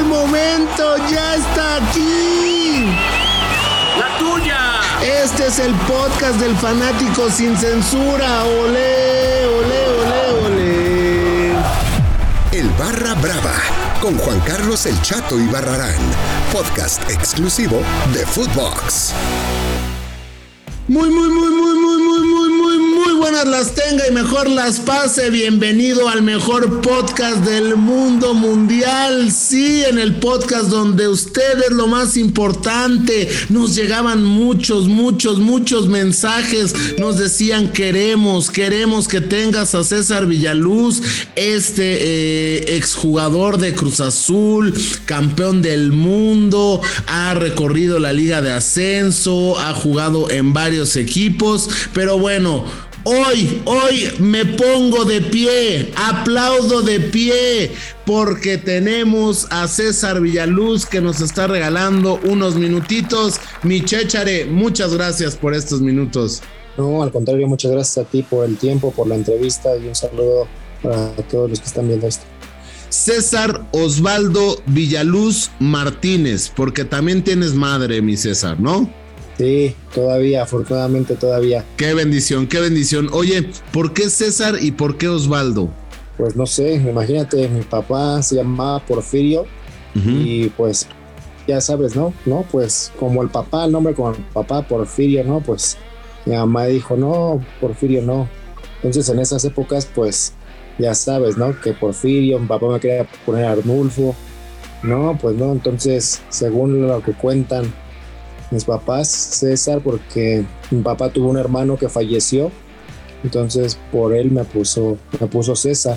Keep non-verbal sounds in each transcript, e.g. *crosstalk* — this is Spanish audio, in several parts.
el momento, ya está aquí. La tuya. Este es el podcast del fanático sin censura. Ole, ole, ole, ole. El Barra Brava con Juan Carlos El Chato y Barrarán, podcast exclusivo de Footbox. Muy, muy, muy, tenga y mejor las pase. Bienvenido al mejor podcast del mundo mundial. Sí, en el podcast donde usted es lo más importante. Nos llegaban muchos, muchos, muchos mensajes. Nos decían queremos, queremos que tengas a César Villaluz, este eh, exjugador de Cruz Azul, campeón del mundo, ha recorrido la liga de ascenso, ha jugado en varios equipos, pero bueno, hoy, hoy me pongo de pie, aplaudo de pie, porque tenemos a César Villaluz que nos está regalando unos minutitos. Mi Chechare, muchas gracias por estos minutos. No, al contrario, muchas gracias a ti por el tiempo, por la entrevista y un saludo para todos los que están viendo esto. César Osvaldo Villaluz Martínez, porque también tienes madre, mi César, ¿no? Sí, todavía, afortunadamente todavía. Qué bendición, qué bendición. Oye, ¿por qué César y por qué Osvaldo? Pues no sé, imagínate, mi papá se llamaba Porfirio y pues ya sabes, ¿no? No, pues como el papá, el nombre el papá Porfirio, ¿no? Pues mi mamá dijo, no, Porfirio no. Entonces en esas épocas, pues ya sabes, ¿no? Que Porfirio, mi papá me quería poner Arnulfo. No, pues no, entonces según lo que cuentan mis papás, César, porque mi papá tuvo un hermano que falleció, entonces por él me puso, me puso César.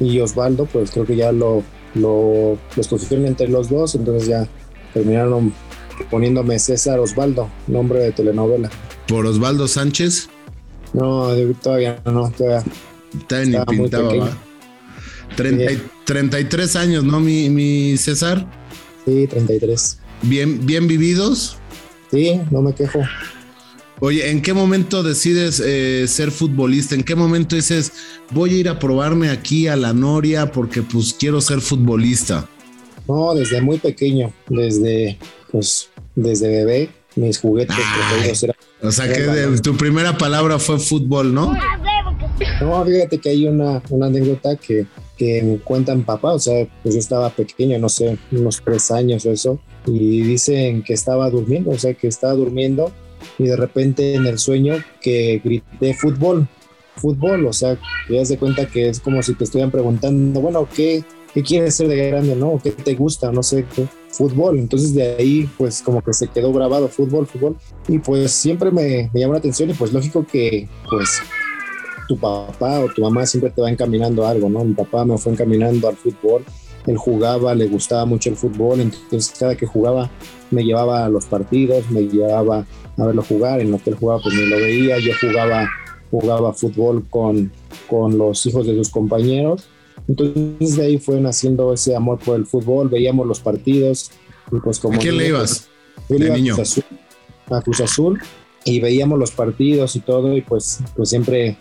Y Osvaldo, pues creo que ya lo, lo, lo escogieron entre los dos, entonces ya terminaron poniéndome César Osvaldo, nombre de telenovela. ¿Por Osvaldo Sánchez? No, todavía no, todavía. Está ni pintado, ¿va? 33 años, ¿no, mi, mi César? Sí, 33. ¿Bien, bien vividos? Sí, no me quejo. Oye, ¿en qué momento decides eh, ser futbolista? ¿En qué momento dices, voy a ir a probarme aquí a la Noria porque pues quiero ser futbolista? No, desde muy pequeño, desde, pues, desde bebé, mis juguetes preferidos eran... O sea que de, tu primera palabra fue fútbol, ¿no? No, fíjate que hay una, una anécdota que, que cuentan papá, o sea, pues yo estaba pequeño, no sé, unos tres años o eso, y dicen que estaba durmiendo, o sea, que estaba durmiendo y de repente en el sueño que grité fútbol, fútbol, o sea, te das de cuenta que es como si te estuvieran preguntando, bueno, ¿qué, qué quieres ser de grande, no? ¿Qué te gusta? No sé, ¿qué? fútbol. Entonces de ahí pues como que se quedó grabado fútbol, fútbol. Y pues siempre me, me llamó la atención y pues lógico que pues tu papá o tu mamá siempre te va encaminando a algo, ¿no? Mi papá me fue encaminando al fútbol, él jugaba, le gustaba mucho el fútbol, entonces cada que jugaba me llevaba a los partidos, me llevaba a verlo jugar, en lo que él jugaba pues me lo veía, yo jugaba, jugaba fútbol con, con los hijos de sus compañeros, entonces de ahí fue naciendo ese amor por el fútbol, veíamos los partidos, y pues como... ¿A quién le ibas? Yo de niño? A Cruz, Azul, a Cruz Azul y veíamos los partidos y todo y pues, pues siempre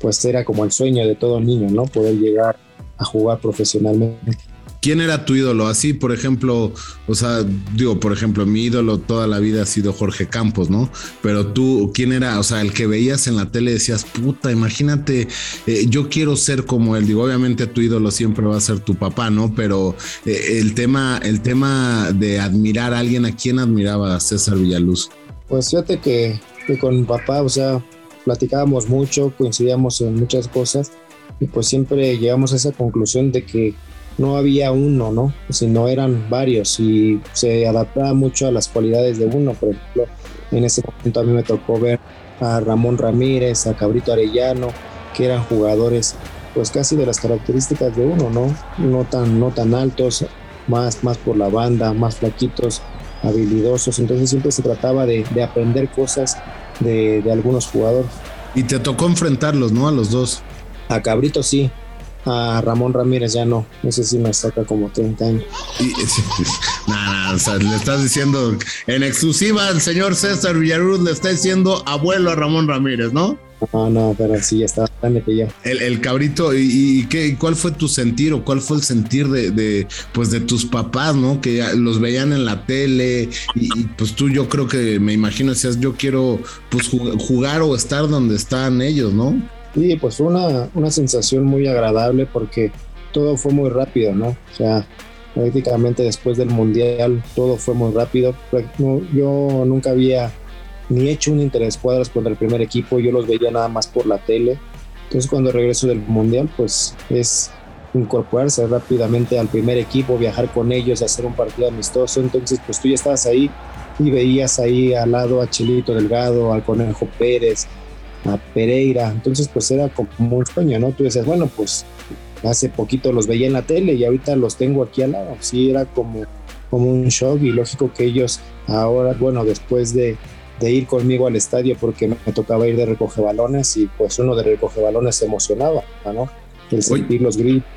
pues era como el sueño de todo niño, ¿no? Poder llegar a jugar profesionalmente. ¿Quién era tu ídolo? Así, por ejemplo, o sea, digo, por ejemplo, mi ídolo toda la vida ha sido Jorge Campos, ¿no? Pero tú, ¿quién era? O sea, el que veías en la tele decías, puta, imagínate, eh, yo quiero ser como él. Digo, obviamente tu ídolo siempre va a ser tu papá, ¿no? Pero eh, el tema, el tema de admirar a alguien, ¿a quién admiraba César Villaluz? Pues fíjate que, que con mi papá, o sea, platicábamos mucho, coincidíamos en muchas cosas y pues siempre llegamos a esa conclusión de que no había uno, ¿no? Sino eran varios y se adaptaba mucho a las cualidades de uno. Por ejemplo, en ese momento a mí me tocó ver a Ramón Ramírez, a Cabrito Arellano, que eran jugadores pues casi de las características de uno, ¿no? No tan, no tan altos, más, más por la banda, más flaquitos, habilidosos. Entonces siempre se trataba de, de aprender cosas de, de algunos jugadores. Y te tocó enfrentarlos, ¿no? A los dos. A Cabrito sí, a Ramón Ramírez ya no, no sé si me saca como 30 años. *laughs* Nada, o sea, le estás diciendo en exclusiva al señor César Villaruz le está diciendo abuelo a Ramón Ramírez, ¿no? No, no, pero sí, está grande que yo. El, cabrito, ¿y, qué, cuál fue tu sentir o cuál fue el sentir de, pues de tus papás, ¿no? Que los veían en la tele y, pues tú yo creo que me imagino decías, yo quiero pues jugar o estar donde están ellos, ¿no? Sí, pues una, una sensación muy agradable porque todo fue muy rápido, ¿no? O sea, prácticamente después del Mundial todo fue muy rápido. yo nunca había ni hecho un interescuadras contra el primer equipo, yo los veía nada más por la tele. Entonces cuando regreso del Mundial, pues es incorporarse rápidamente al primer equipo, viajar con ellos, hacer un partido amistoso. Entonces, pues tú ya estabas ahí y veías ahí al lado a Chilito Delgado, al Conejo Pérez, a Pereira. Entonces, pues era como un sueño, ¿no? Tú decías, bueno, pues hace poquito los veía en la tele y ahorita los tengo aquí al lado. Sí, era como, como un shock y lógico que ellos ahora, bueno, después de, de ir conmigo al estadio porque me, tocaba ir de recoge balones y pues uno de recoge balones se emocionaba, ¿no? El sentir los gritos,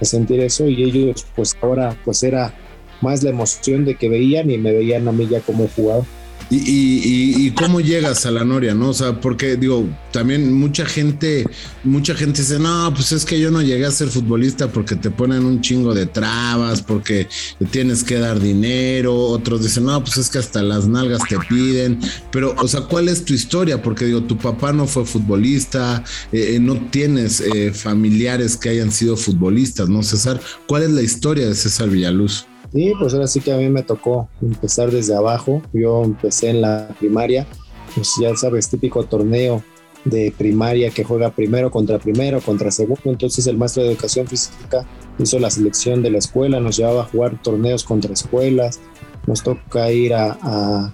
el sentir eso y ellos pues ahora pues era más la emoción de que veían y me veían a mí ya como jugador. Y, y, cómo llegas a la Noria, ¿no? O sea, porque digo, también mucha gente, mucha gente dice, no, pues es que yo no llegué a ser futbolista porque te ponen un chingo de trabas, porque tienes que dar dinero. Otros dicen, no, pues es que hasta las nalgas te piden. Pero, o sea, ¿cuál es tu historia? Porque digo, tu papá no fue futbolista, eh, no tienes eh, familiares que hayan sido futbolistas, ¿no, César? ¿Cuál es la historia de César Villaluz? Sí, pues ahora sí que a mí me tocó empezar desde abajo. Yo empecé en la primaria, pues ya sabes, típico torneo de primaria que juega primero contra primero, contra segundo. Entonces el maestro de educación física hizo la selección de la escuela, nos llevaba a jugar torneos contra escuelas, nos toca ir a,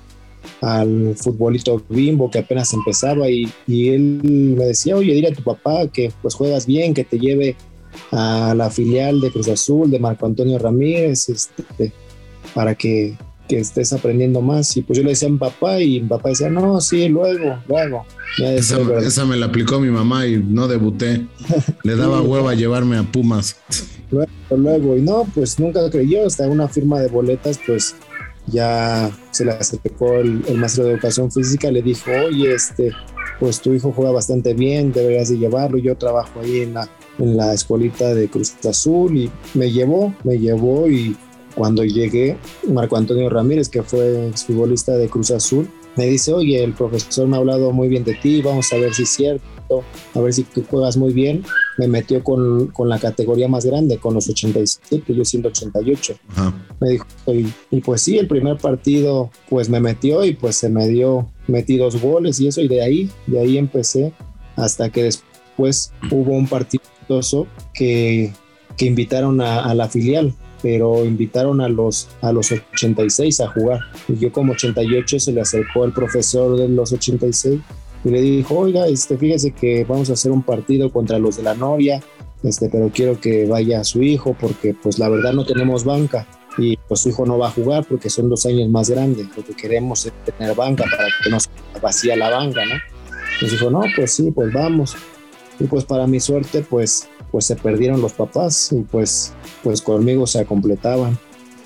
al futbolito bimbo que apenas empezaba y, y, él me decía, oye, dile a tu papá que pues juegas bien, que te lleve a la filial de Cruz Azul, de Marco Antonio Ramírez, este, para que, que, estés aprendiendo más. Y pues yo le decía a mi papá y mi papá decía, no, sí, luego, luego. Esa, esa, me la aplicó mi mamá y no debuté. Le daba *laughs* hueva llevarme a Pumas. Luego, luego, y no, pues nunca creyó, hasta una firma de boletas, pues ya se le acercó el, el maestro de educación física, le dijo, oye, este, pues tu hijo juega bastante bien, deberías de llevarlo, yo trabajo ahí en la en la escuelita de Cruz Azul y me llevó, me llevó y cuando llegué, Marco Antonio Ramírez, que fue futbolista de Cruz Azul, me dice, oye, el profesor me ha hablado muy bien de ti, vamos a ver si es cierto, a ver si tú juegas muy bien. Me metió con, con la categoría más grande, con los 87, yo siendo 88. Me dijo, y, y, pues sí, el primer partido, pues me metió y pues se me dio, metí dos goles y eso, y de ahí, de ahí empecé hasta que después hubo un partido que, que invitaron a, la filial, pero invitaron a los, a los 86 a jugar. Y yo como 88 se le acercó el profesor de los 86 y le dijo, oiga, este, fíjese que vamos a hacer un partido contra los de la Noria, este, pero quiero que vaya su hijo porque pues la verdad no tenemos banca y pues su hijo no va a jugar porque son dos años más grandes, lo que queremos es tener banca para que no se vacía la banca, ¿no? Entonces dijo, no, pues sí, pues vamos y pues para mi suerte pues pues se perdieron los papás y pues pues conmigo se completaban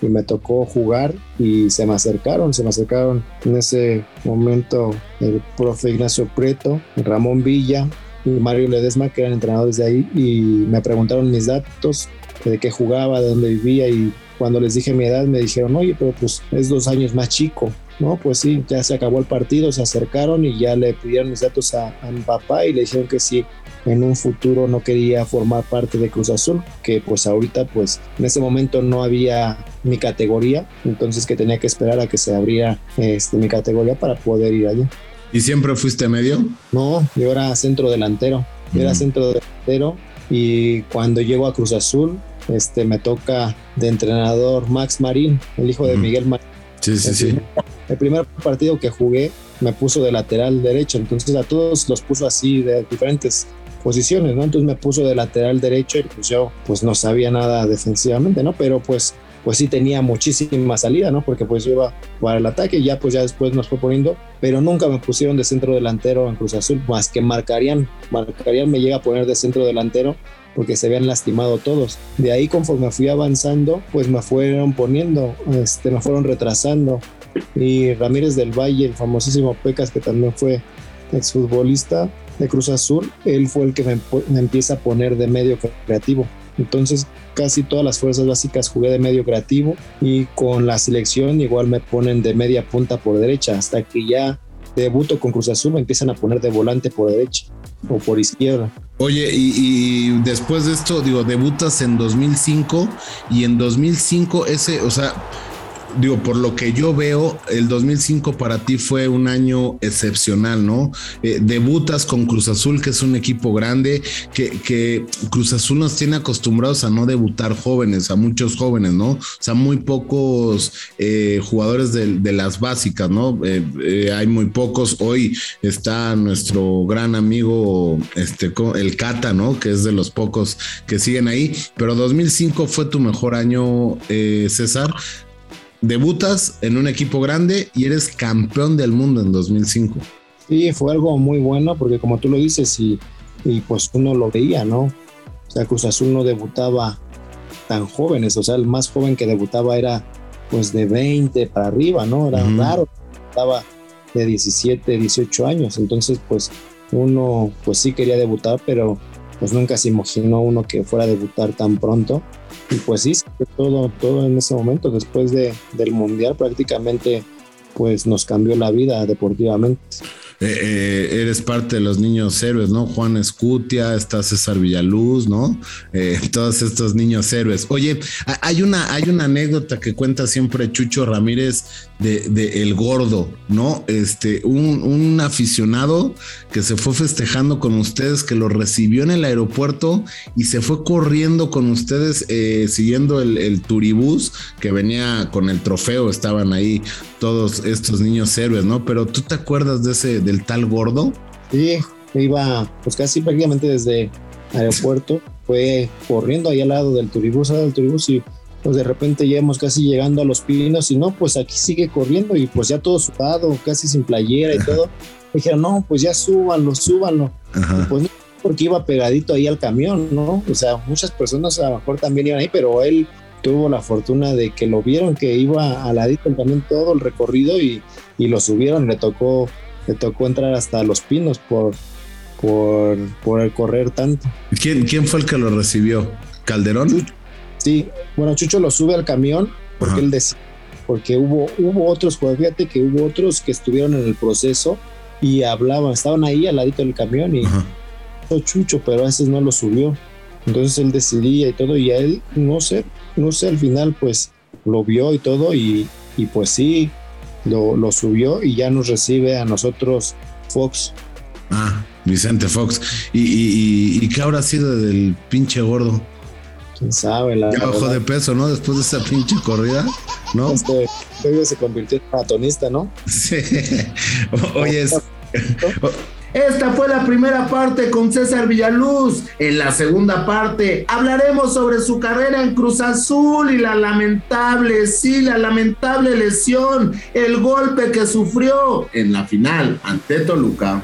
y me tocó jugar y se me acercaron, se me acercaron en ese momento el profe Ignacio Prieto, Ramón Villa y Mario Ledesma que eran entrenadores de ahí y me preguntaron mis datos, de qué jugaba, de dónde vivía y cuando les dije mi edad me dijeron, oye, pero pues es dos años más chico. No, pues sí, ya se acabó el partido, se acercaron y ya le pidieron mis datos a, a mi papá y le dijeron que sí, en un futuro no quería formar parte de Cruz Azul, que pues ahorita pues en ese momento no había mi categoría, entonces que tenía que esperar a que se abriera este, mi categoría para poder ir allí. ¿Y siempre fuiste medio? No, yo era centro delantero, yo era centro delantero y cuando llego a Cruz Azul este, me toca de entrenador Max Marín, el hijo de Miguel Marín. Sí, sí, sí. El primer partido que jugué me puso de lateral derecho, entonces a todos los puso así de diferentes posiciones, ¿no? Entonces me puso de lateral derecho y pues yo pues no sabía nada defensivamente, ¿no? Pero pues pues sí tenía muchísima salida, ¿no? Porque pues yo iba para el ataque y ya pues ya después nos fue poniendo, pero nunca me pusieron de centro delantero en Cruz Azul, más que marcarían, marcarían me llega a poner de centro delantero porque se habían lastimado todos. De ahí conforme fui avanzando, pues me fueron poniendo, este, me fueron retrasando. Y Ramírez del Valle, el famosísimo Pecas, que también fue exfutbolista de Cruz Azul, él fue el que me, empieza a poner de medio creativo. Entonces casi todas las fuerzas básicas jugué de medio creativo y con la selección igual me ponen de media punta por derecha hasta que ya debuto con Cruz Azul me empiezan a poner de volante por derecha o por izquierda. Oye, y, y, después de esto, digo, debutas en 2005 y en 2005 ese, o sea, digo, por lo que yo veo, el 2005 para ti fue un año excepcional, ¿no? Eh, debutas con Cruz Azul, que es un equipo grande, que, que, Cruz Azul nos tiene acostumbrados a no debutar jóvenes, a muchos jóvenes, ¿no? O sea, muy pocos eh, jugadores de, las básicas, ¿no? Eh, hay muy pocos. Hoy está nuestro gran amigo, este, el Cata, ¿no? Que es de los pocos que siguen ahí, pero 2005 fue tu mejor año, César debutas en un equipo grande y eres campeón del mundo en 2005. Sí, fue algo muy bueno porque como tú lo dices y, y pues uno lo veía, ¿no? O sea, Cruz Azul no debutaba tan jóvenes, o sea, el más joven que debutaba era pues de 20 para arriba, ¿no? Era raro, estaba de 17, 18 años, entonces pues uno pues sí quería debutar, pero pues nunca se imaginó uno que fuera a debutar tan pronto. Y pues sí, todo, todo en ese momento, después de, del Mundial prácticamente pues nos cambió la vida deportivamente. Eh, eh, eres parte de los niños héroes, ¿no? Juan Escutia, está César Villaluz, ¿no? Eh, *laughs* todos estos niños héroes. Oye, hay una, hay una anécdota que cuenta siempre Chucho Ramírez de, El Gordo, ¿no? Este, un, un, aficionado que se fue festejando con ustedes, que lo recibió en el aeropuerto y se fue corriendo con ustedes siguiendo el, el turibús que venía con el trofeo, estaban ahí todos estos niños héroes, ¿no? Pero tú te acuerdas de ese, del tal gordo? Sí, iba pues casi prácticamente desde aeropuerto, fue corriendo ahí al lado del turibús, al lado del turibús y pues de repente ya hemos casi llegando a los pinos y no, pues aquí sigue corriendo y pues ya todo sudado, casi sin playera y todo. dijeron, no, pues ya súbanlo, súbanlo. pues no, porque iba pegadito ahí al camión, ¿no? O sea, muchas personas a lo mejor también iban ahí, pero él tuvo la fortuna de que lo vieron que iba al ladito también todo el recorrido y, y, lo subieron, le tocó, le tocó entrar hasta los pinos por, por, por el correr tanto. ¿Quién, ¿Quién fue el que lo recibió? ¿Calderón? Sí, bueno, Chucho lo sube al camión porque él decía, porque hubo, hubo otros, fíjate que hubo otros que estuvieron en el proceso y hablaban, estaban ahí al ladito del camión y Chucho, pero a veces no lo subió. Entonces él decidía y todo, y a él, no sé, no sé, al final pues lo vio y todo, y, y pues sí, lo, lo, subió y ya nos recibe a nosotros Fox. Ah, Vicente Fox. ¿Y, y, y qué habrá sido del pinche gordo? Quién sabe, la. Ya bajó de peso, ¿no? Después de esa pinche corrida, ¿no? Este, se convirtió en maratonista, ¿no? *laughs* Sí. Oye. *laughs* Esta fue la primera parte con César Villaluz. En la segunda parte hablaremos sobre su carrera en Cruz Azul y la lamentable, sí, la lamentable lesión, el golpe que sufrió en la final ante Toluca.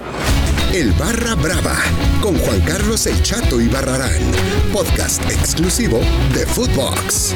El Barra Brava con Juan Carlos El Chato y Barrarán, podcast exclusivo de Footbox.